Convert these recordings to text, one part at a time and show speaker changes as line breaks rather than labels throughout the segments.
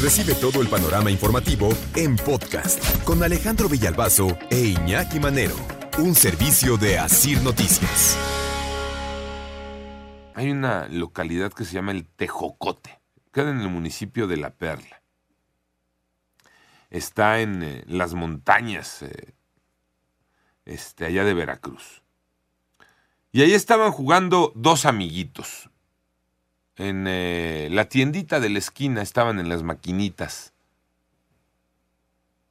Recibe todo el panorama informativo en podcast con Alejandro Villalbazo e Iñaki Manero, un servicio de Asir Noticias.
Hay una localidad que se llama el Tejocote, queda en el municipio de La Perla. Está en eh, las montañas eh, este, allá de Veracruz. Y ahí estaban jugando dos amiguitos, en eh, la tiendita de la esquina estaban en las maquinitas.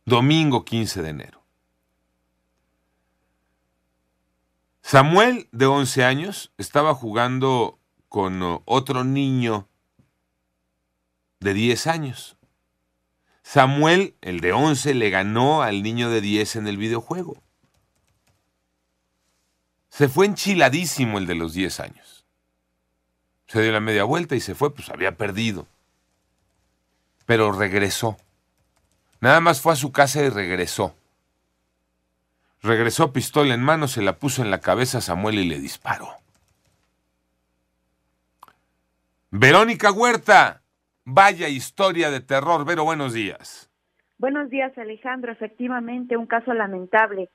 Domingo 15 de enero. Samuel, de 11 años, estaba jugando con uh, otro niño de 10 años. Samuel, el de 11, le ganó al niño de 10 en el videojuego. Se fue enchiladísimo el de los 10 años. Se dio la media vuelta y se fue, pues había perdido. Pero regresó. Nada más fue a su casa y regresó. Regresó pistola en mano, se la puso en la cabeza a Samuel y le disparó. Verónica Huerta, vaya historia de terror. Vero, buenos días.
Buenos días, Alejandro. Efectivamente, un caso lamentable.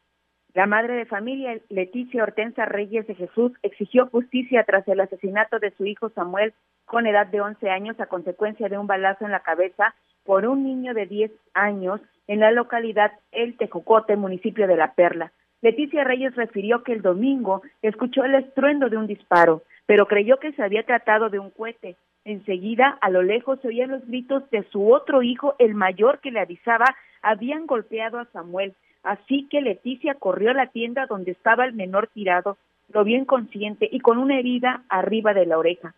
La madre de familia, Leticia Hortensa Reyes de Jesús, exigió justicia tras el asesinato de su hijo Samuel con edad de 11 años a consecuencia de un balazo en la cabeza por un niño de 10 años en la localidad El Tejocote, municipio de La Perla. Leticia Reyes refirió que el domingo escuchó el estruendo de un disparo, pero creyó que se había tratado de un cohete. Enseguida, a lo lejos, se oían los gritos de su otro hijo, el mayor, que le avisaba habían golpeado a Samuel. Así que Leticia corrió a la tienda donde estaba el menor tirado, lo vio inconsciente y con una herida arriba de la oreja.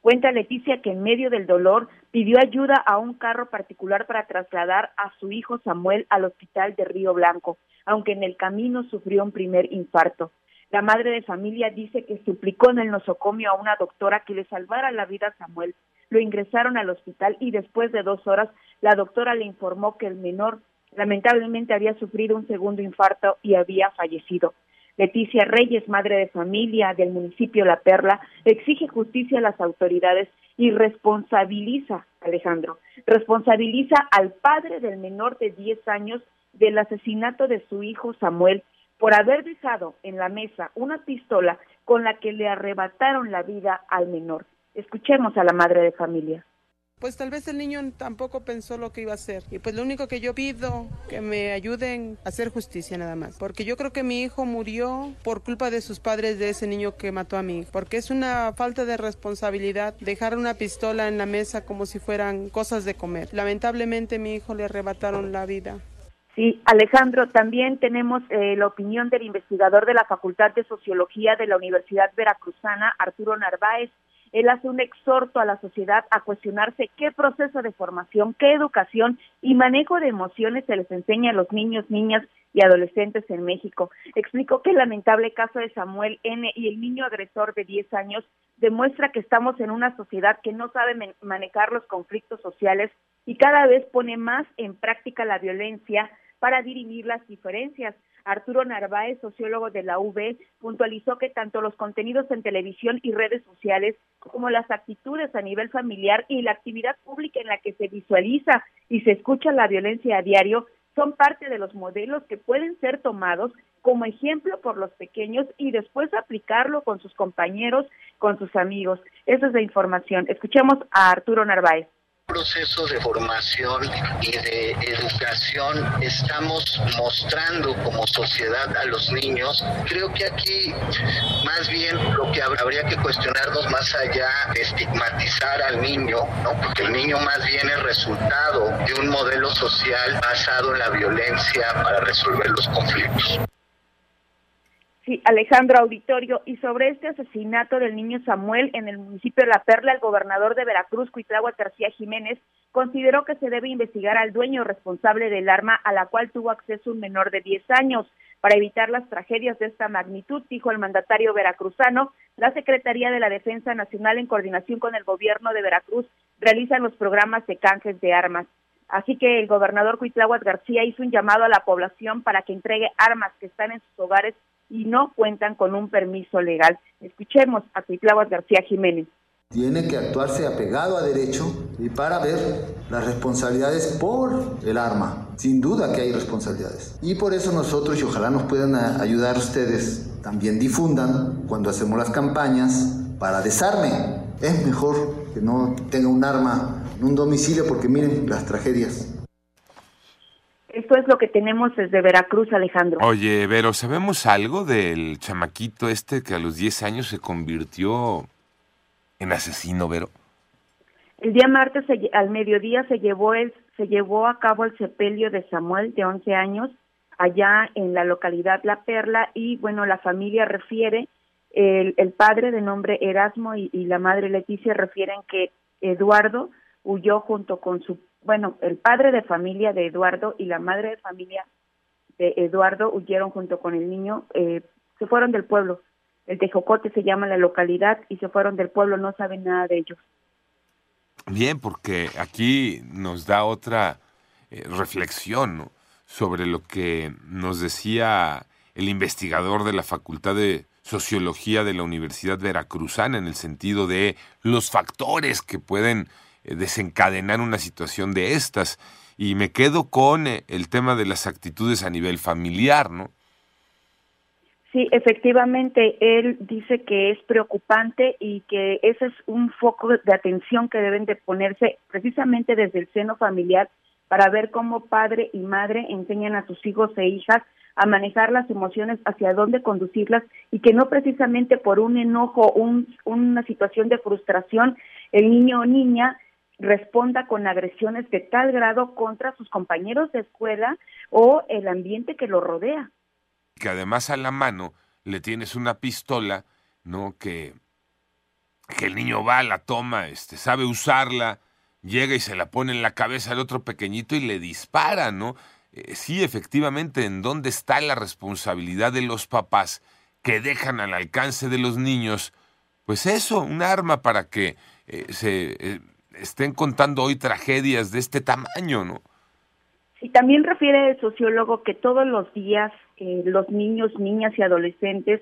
Cuenta Leticia que en medio del dolor pidió ayuda a un carro particular para trasladar a su hijo Samuel al hospital de Río Blanco, aunque en el camino sufrió un primer infarto. La madre de familia dice que suplicó en el nosocomio a una doctora que le salvara la vida a Samuel. Lo ingresaron al hospital y después de dos horas la doctora le informó que el menor lamentablemente había sufrido un segundo infarto y había fallecido. Leticia Reyes, madre de familia del municipio La Perla, exige justicia a las autoridades y responsabiliza, Alejandro, responsabiliza al padre del menor de 10 años del asesinato de su hijo Samuel por haber dejado en la mesa una pistola con la que le arrebataron la vida al menor. Escuchemos a la madre de familia
pues tal vez el niño tampoco pensó lo que iba a hacer. Y pues lo único que yo pido, que me ayuden a hacer justicia nada más. Porque yo creo que mi hijo murió por culpa de sus padres de ese niño que mató a mi hijo. Porque es una falta de responsabilidad dejar una pistola en la mesa como si fueran cosas de comer. Lamentablemente mi hijo le arrebataron la vida.
Sí, Alejandro, también tenemos eh, la opinión del investigador de la Facultad de Sociología de la Universidad Veracruzana, Arturo Narváez, él hace un exhorto a la sociedad a cuestionarse qué proceso de formación, qué educación y manejo de emociones se les enseña a los niños, niñas y adolescentes en México. Explicó que el lamentable caso de Samuel N. y el niño agresor de 10 años demuestra que estamos en una sociedad que no sabe manejar los conflictos sociales y cada vez pone más en práctica la violencia para dirimir las diferencias. Arturo Narváez, sociólogo de la UB, puntualizó que tanto los contenidos en televisión y redes sociales como las actitudes a nivel familiar y la actividad pública en la que se visualiza y se escucha la violencia a diario son parte de los modelos que pueden ser tomados como ejemplo por los pequeños y después aplicarlo con sus compañeros, con sus amigos. Esa es la información. Escuchemos a Arturo Narváez
proceso de formación y de educación estamos mostrando como sociedad a los niños. Creo que aquí más bien lo que habría que cuestionarnos más allá de estigmatizar al niño, ¿no? porque el niño más bien es resultado de un modelo social basado en la violencia para resolver los conflictos.
Sí, Alejandro Auditorio, y sobre este asesinato del niño Samuel en el municipio de La Perla, el gobernador de Veracruz, Cuitlagua García Jiménez, consideró que se debe investigar al dueño responsable del arma a la cual tuvo acceso un menor de 10 años. Para evitar las tragedias de esta magnitud, dijo el mandatario veracruzano, la Secretaría de la Defensa Nacional en coordinación con el gobierno de Veracruz realizan los programas de canjes de armas. Así que el gobernador Cuitláhuac García hizo un llamado a la población para que entregue armas que están en sus hogares y no cuentan con un permiso legal. Escuchemos a Cuitláhuac García Jiménez.
Tiene que actuarse apegado a derecho y para ver las responsabilidades por el arma. Sin duda que hay responsabilidades. Y por eso nosotros, y ojalá nos puedan ayudar ustedes, también difundan cuando hacemos las campañas para desarme. Es mejor que no tenga un arma en un domicilio porque miren las tragedias.
Esto es lo que tenemos desde Veracruz, Alejandro.
Oye, Vero, ¿sabemos algo del chamaquito este que a los 10 años se convirtió en asesino, Vero?
El día martes al mediodía se llevó el, se llevó a cabo el sepelio de Samuel de 11 años allá en la localidad La Perla y bueno, la familia refiere el, el padre de nombre Erasmo y, y la madre Leticia refieren que Eduardo huyó junto con su bueno, el padre de familia de Eduardo y la madre de familia de Eduardo huyeron junto con el niño, eh, se fueron del pueblo. El Tejocote se llama la localidad y se fueron del pueblo, no saben nada de ellos.
Bien, porque aquí nos da otra eh, reflexión sobre lo que nos decía el investigador de la Facultad de Sociología de la Universidad Veracruzana en el sentido de los factores que pueden desencadenar una situación de estas. Y me quedo con eh, el tema de las actitudes a nivel familiar, ¿no?
Sí, efectivamente, él dice que es preocupante y que ese es un foco de atención que deben de ponerse precisamente desde el seno familiar para ver cómo padre y madre enseñan a sus hijos e hijas a manejar las emociones, hacia dónde conducirlas y que no precisamente por un enojo, un, una situación de frustración, el niño o niña responda con agresiones de tal grado contra sus compañeros de escuela o el ambiente que lo rodea.
Que además a la mano le tienes una pistola, ¿no? Que, que el niño va, la toma, este, sabe usarla, llega y se la pone en la cabeza al otro pequeñito y le dispara, ¿no? Eh, sí, efectivamente, ¿en dónde está la responsabilidad de los papás que dejan al alcance de los niños? Pues eso, un arma para que eh, se eh, estén contando hoy tragedias de este tamaño, ¿no?
Sí, también refiere el sociólogo que todos los días eh, los niños, niñas y adolescentes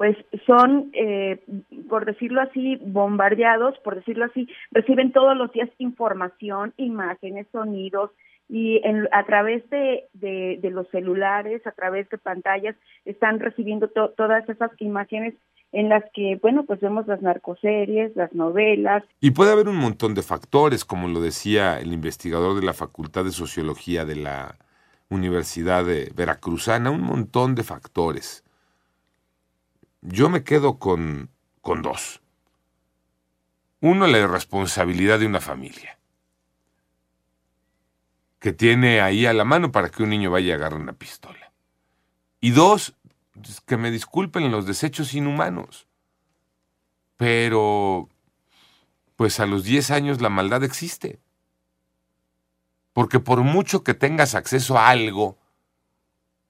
pues son, eh, por decirlo así, bombardeados, por decirlo así, reciben todos los días información, imágenes, sonidos, y en, a través de, de, los celulares, a través de pantallas, están recibiendo todas esas imágenes en las que, bueno, pues vemos las narcoseries, las novelas.
Y puede haber un montón de factores, como lo decía el investigador de la Facultad de Sociología de la Universidad de Veracruzana, un montón de factores. Yo me quedo con, con dos. Uno, la irresponsabilidad de una familia, que tiene ahí a la mano para que un niño vaya a agarrar una pistola. Y dos, que me disculpen los desechos inhumanos. Pero, pues a los 10 años la maldad existe. Porque por mucho que tengas acceso a algo,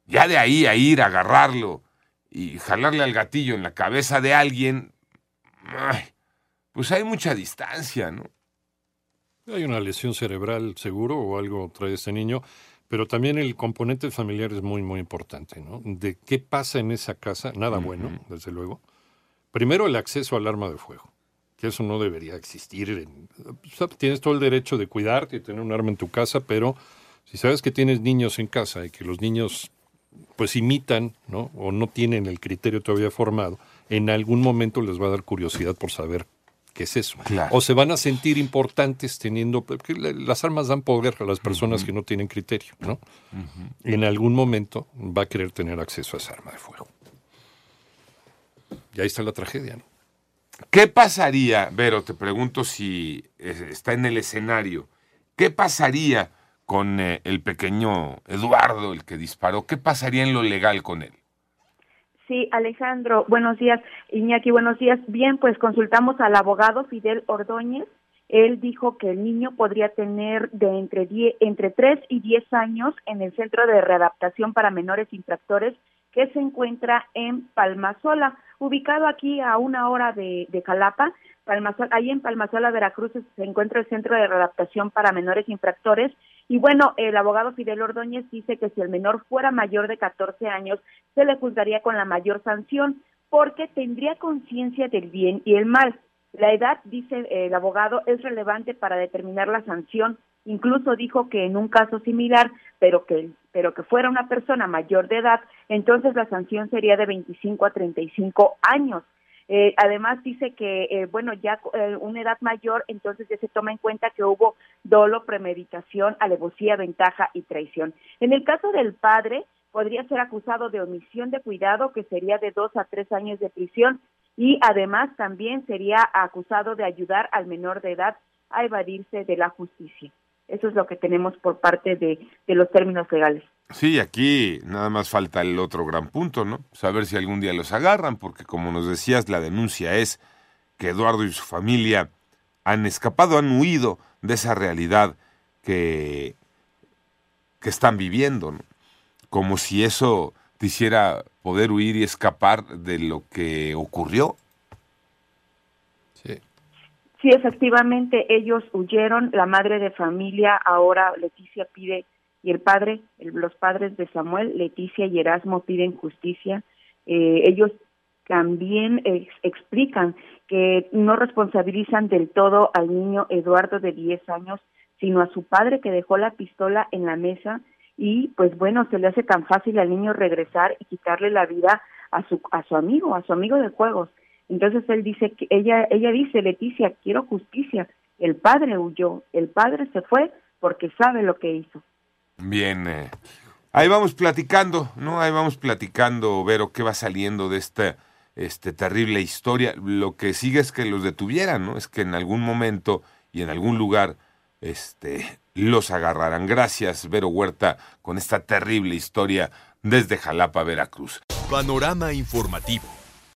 ya de ahí a ir a agarrarlo y jalarle al gatillo en la cabeza de alguien, pues hay mucha distancia, ¿no?
Hay una lesión cerebral seguro o algo trae este niño. Pero también el componente familiar es muy, muy importante, ¿no? De qué pasa en esa casa, nada bueno, desde luego. Primero, el acceso al arma de fuego, que eso no debería existir. tienes todo el derecho de cuidarte y tener un arma en tu casa, pero si sabes que tienes niños en casa y que los niños pues imitan, ¿no? O no tienen el criterio todavía formado, en algún momento les va a dar curiosidad por saber ¿Qué es eso? O se van a sentir importantes teniendo... Porque las armas dan poder a las personas que no tienen criterio, ¿no? En algún momento va a querer tener acceso a esa arma de fuego. Y ahí está la tragedia, ¿no?
¿Qué pasaría, Vero, te pregunto si eh, está en el escenario, qué pasaría con eh, el pequeño Eduardo, el que disparó? ¿Qué pasaría en lo legal con él?
Sí, Alejandro, buenos días. Iñaki, buenos días. Bien, pues consultamos al abogado Fidel Ordóñez. Él dijo que el niño podría tener de entre, entre 3 y 10 años en el Centro de Readaptación para Menores Infractores que se encuentra en Palmasola, ubicado aquí a una hora de, de Jalapa. Palmasola, ahí en Palmasola, Veracruz, se encuentra el Centro de Readaptación para Menores Infractores y bueno, el abogado Fidel Ordóñez dice que si el menor fuera mayor de 14 años, se le juzgaría con la mayor sanción porque tendría conciencia del bien y el mal. La edad, dice el abogado, es relevante para determinar la sanción. Incluso dijo que en un caso similar, pero que, pero que fuera una persona mayor de edad, entonces la sanción sería de 25 a 35 años. Eh, además dice que, eh, bueno, ya eh, una edad mayor, entonces ya se toma en cuenta que hubo dolo, premeditación, alevosía, ventaja y traición. En el caso del padre, podría ser acusado de omisión de cuidado, que sería de dos a tres años de prisión, y además también sería acusado de ayudar al menor de edad a evadirse de la justicia. Eso es lo que tenemos por parte de, los términos legales.
Sí, aquí nada más falta el otro gran punto, ¿no? Saber si algún día los agarran, porque como nos decías, la denuncia es que Eduardo y su familia han escapado, han huido de esa realidad que, que están viviendo, ¿no? Como si eso quisiera poder huir y escapar de lo que ocurrió.
Sí. Sí, efectivamente, ellos huyeron, la madre de familia, ahora Leticia pide, y el padre, los padres de Samuel, Leticia y Erasmo piden justicia. Eh, ellos también explican que no responsabilizan del todo al niño Eduardo de 10 años, sino a su padre que dejó la pistola en la mesa y pues bueno, se le hace tan fácil al niño regresar y quitarle la vida a su a su amigo, a su amigo de juegos. Entonces él dice que ella ella dice, "Leticia, quiero justicia." El padre huyó, el padre se fue porque sabe lo que hizo.
Bien, eh, ahí vamos platicando, ¿no? Ahí vamos platicando, Vero, qué va saliendo de esta este, terrible historia. Lo que sigue es que los detuvieran, ¿no? Es que en algún momento y en algún lugar este, los agarrarán. Gracias, Vero Huerta, con esta terrible historia desde Jalapa, Veracruz.
Panorama informativo.